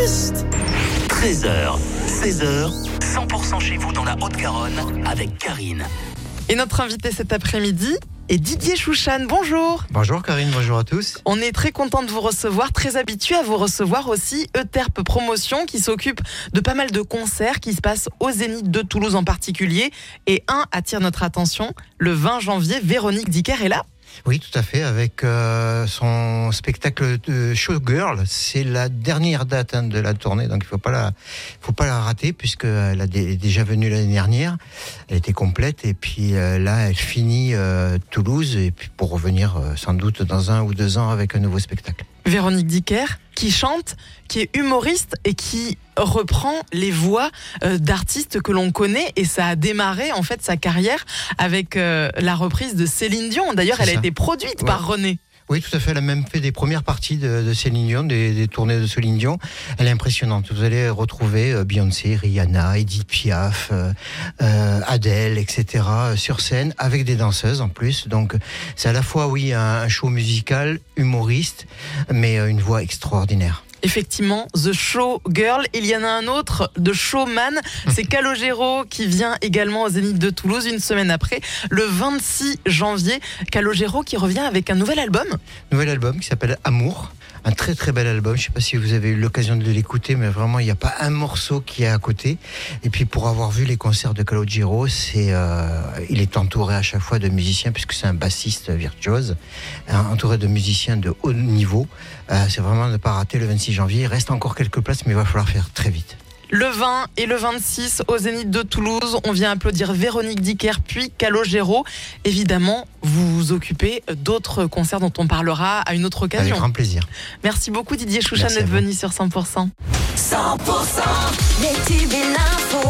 juste 13h, 16h, 100% chez vous dans la Haute-Garonne avec Karine. Et notre invité cet après-midi est Didier Chouchan. Bonjour. Bonjour Karine, bonjour à tous. On est très content de vous recevoir, très habitué à vous recevoir aussi. Euterpe Promotion qui s'occupe de pas mal de concerts qui se passent au Zénith de Toulouse en particulier. Et un attire notre attention, le 20 janvier, Véronique Dicker est là. Oui, tout à fait, avec euh, son spectacle de Showgirl. C'est la dernière date hein, de la tournée, donc il faut faut pas la rater puisqu'elle a dé- est déjà venue l'année dernière. Elle était complète et puis euh, là, elle finit euh, Toulouse et puis pour revenir euh, sans doute dans un ou deux ans avec un nouveau spectacle. Véronique Dicker qui chante, qui est humoriste et qui reprend les voix euh, d'artistes que l'on connaît et ça a démarré en fait sa carrière avec euh, la reprise de Céline Dion. D'ailleurs, elle a été produite Ouais. par René. Oui, tout à fait. Elle a même fait des premières parties de, de Céline Dion, des, des tournées de Céline Dion. Elle est impressionnante. Vous allez retrouver euh, Beyoncé, Rihanna, Edith Piaf, euh, euh, Adele, etc. sur scène avec des danseuses en plus. Donc, c'est à la fois, oui, un, un show musical, humoriste, mais une voix extraordinaire. Effectivement, The Show Girl. Il y en a un autre, The Showman. C'est Calogero qui vient également au Zénith de Toulouse une semaine après, le 26 janvier. Calogero qui revient avec un nouvel album. Nouvel album qui s'appelle Amour. Un très très bel album. Je sais pas si vous avez eu l'occasion de l'écouter, mais vraiment il n'y a pas un morceau qui est à côté. Et puis pour avoir vu les concerts de Calogero, c'est euh, il est entouré à chaque fois de musiciens puisque c'est un bassiste virtuose, hein, entouré de musiciens de haut niveau. Euh, c'est vraiment ne pas rater le 26 janvier. Il reste encore quelques places, mais il va falloir faire très vite. Le 20 et le 26 au Zénith de Toulouse. On vient applaudir Véronique Dicker puis Calogero. Évidemment, vous vous occupez d'autres concerts dont on parlera à une autre Avec occasion. grand plaisir. Merci beaucoup Didier Chouchan d'être venu sur 100%. 100% les tubes et l'info